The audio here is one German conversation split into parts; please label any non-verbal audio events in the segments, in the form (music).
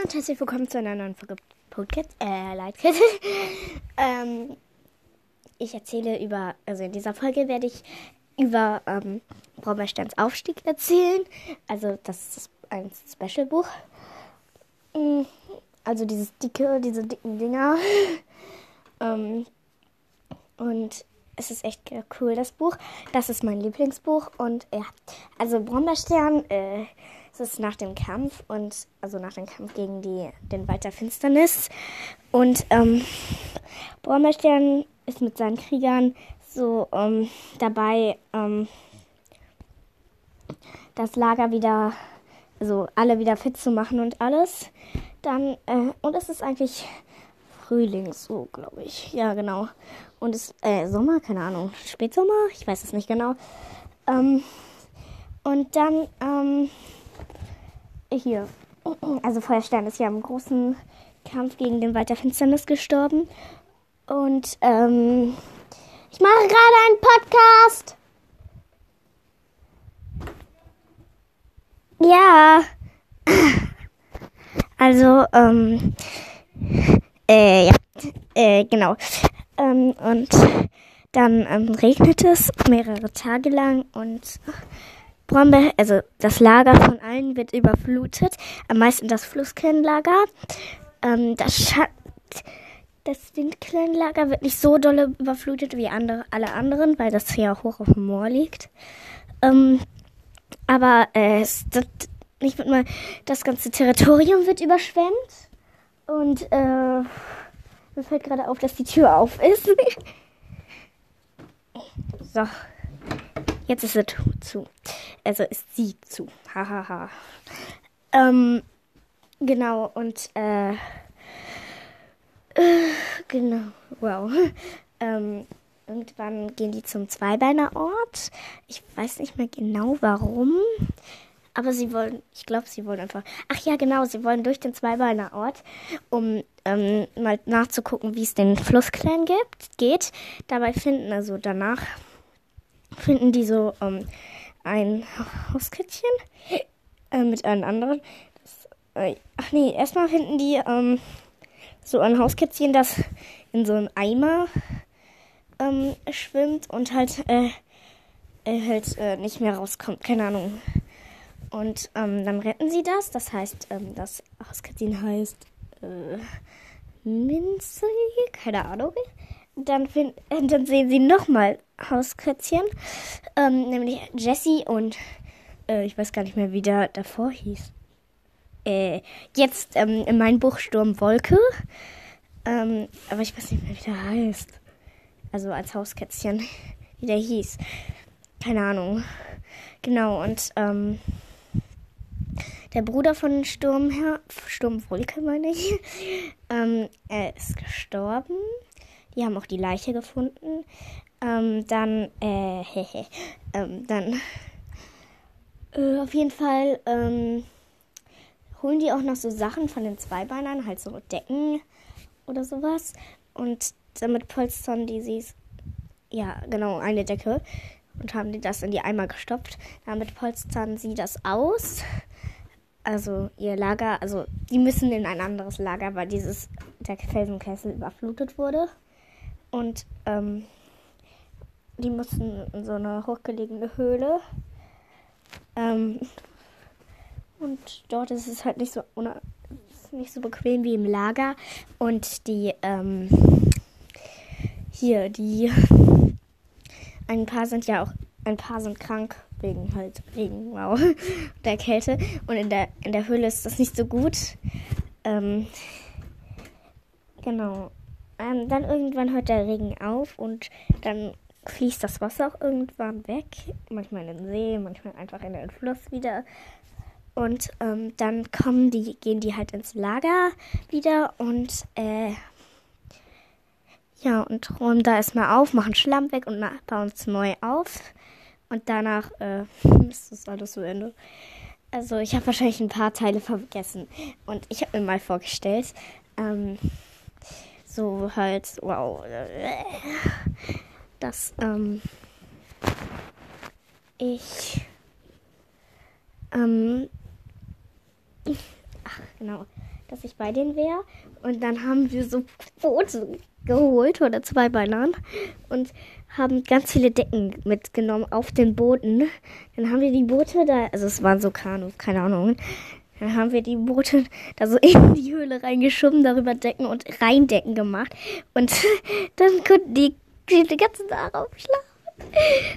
Hallo und herzlich willkommen zu einer neuen Folge Podcast, äh, Lightkit. (laughs) ähm, ich erzähle über, also in dieser Folge werde ich über ähm, Braumersterns Aufstieg erzählen. Also das ist ein Special-Buch. Mm, also dieses dicke, diese dicken Dinger. (laughs) ähm, und es ist echt cool, das Buch. Das ist mein Lieblingsbuch. Und ja, also Brombeerstern, äh, ist nach dem Kampf und also nach dem Kampf gegen die, den Wald der Finsternis. Und ähm, Brombeerstern ist mit seinen Kriegern so ähm, dabei, ähm, das Lager wieder, also alle wieder fit zu machen und alles. Dann, äh, und es ist eigentlich Frühling, so glaube ich. Ja, genau. Und es äh, Sommer, keine Ahnung, Spätsommer, ich weiß es nicht genau. Ähm, und dann ähm, hier, also Feuerstern ist ja im großen Kampf gegen den Wald der Finsternis gestorben. Und ähm, ich mache gerade einen Podcast. Ja. (laughs) Also, ähm, äh, ja, äh, genau. Ähm, und dann ähm, regnet es mehrere Tage lang und Brombeer, also das Lager von allen wird überflutet. Am meisten das Flusskernlager. Ähm, das Scha das Windkernlager wird nicht so dolle überflutet wie andere, alle anderen, weil das hier hoch auf dem Moor liegt. Ähm, aber äh, das, nicht mit mal, das ganze Territorium wird überschwemmt. Und äh, mir fällt gerade auf, dass die Tür auf ist. (laughs) so. Jetzt ist sie zu. Also ist sie zu. Hahaha. Ha, ha. ähm, genau, und äh, äh, genau, wow. Ähm, irgendwann gehen die zum Zweibeinerort. Ich weiß nicht mehr genau warum. Aber sie wollen, ich glaube, sie wollen einfach. Ach ja, genau, sie wollen durch den Zweibeinerort, um ähm, mal nachzugucken, wie es den Flussklan gibt, geht. Dabei finden, also danach finden die so ähm, ein Hauskätzchen äh, mit einem anderen. Das, äh, ach nee, erstmal finden die ähm, so ein Hauskätzchen, das in so einem Eimer ähm, schwimmt und halt, äh, halt äh, nicht mehr rauskommt. Keine Ahnung. Und ähm, dann retten sie das. Das heißt, ähm, das Hauskätzchen heißt äh, Minzy, keine Ahnung. Dann, find, äh, dann sehen sie nochmal Hauskätzchen, ähm, nämlich Jessie und äh, ich weiß gar nicht mehr, wie der davor hieß. Äh, jetzt ähm, in meinem Buch Sturm Wolke, ähm, aber ich weiß nicht mehr, wie der heißt. Also als Hauskätzchen, (laughs) wie der hieß. Keine Ahnung. Genau, und ähm, der Bruder von Sturm, Sturm Wolke, meine ich, (laughs) ähm, er ist gestorben. Die haben auch die Leiche gefunden. Ähm, dann, äh, (laughs) hehe, ähm, dann, äh, auf jeden Fall, ähm, holen die auch noch so Sachen von den Zweibeinern, halt so Decken oder sowas. Und damit polstern die sie, ja, genau, eine Decke. Und haben die das in die Eimer gestopft. Damit polstern sie das aus. Also ihr Lager, also die müssen in ein anderes Lager, weil dieses, der Felsenkessel überflutet wurde. Und ähm, die mussten in so eine hochgelegene Höhle. Ähm, und dort ist es halt nicht so nicht so bequem wie im Lager. Und die ähm, hier, die ein paar sind ja auch, ein paar sind krank wegen halt Regen, wow, (laughs) der Kälte. Und in der, in der Höhle ist das nicht so gut. Ähm, genau. Ähm, dann irgendwann hört der Regen auf und dann fließt das Wasser auch irgendwann weg. Manchmal in den See, manchmal einfach in den Fluss wieder. Und ähm, dann kommen die, gehen die halt ins Lager wieder und äh, ja, und räumen da erstmal auf, machen Schlamm weg und bauen es neu auf. Und danach äh, (laughs) ist das alles zu Ende. Also ich habe wahrscheinlich ein paar Teile vergessen. Und ich habe mir mal vorgestellt, ähm, so halt, wow, dass ähm, ich ähm, ach genau, dass ich bei denen wäre. Und dann haben wir so Boote geholt oder zwei Beinern und haben ganz viele Decken mitgenommen auf den Booten. Dann haben wir die Boote da, also es waren so Kanus, keine Ahnung. Dann haben wir die Boote da so (laughs) in die Höhle reingeschoben, darüber Decken und Reindecken gemacht. Und (laughs) dann konnten die den ganzen Tag aufschlafen.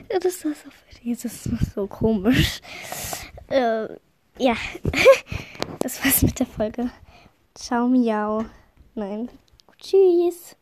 Das war so, das ist so komisch. Äh, ja, (laughs) das war's mit der Folge. Ciao, miau. Nein. Tschüss.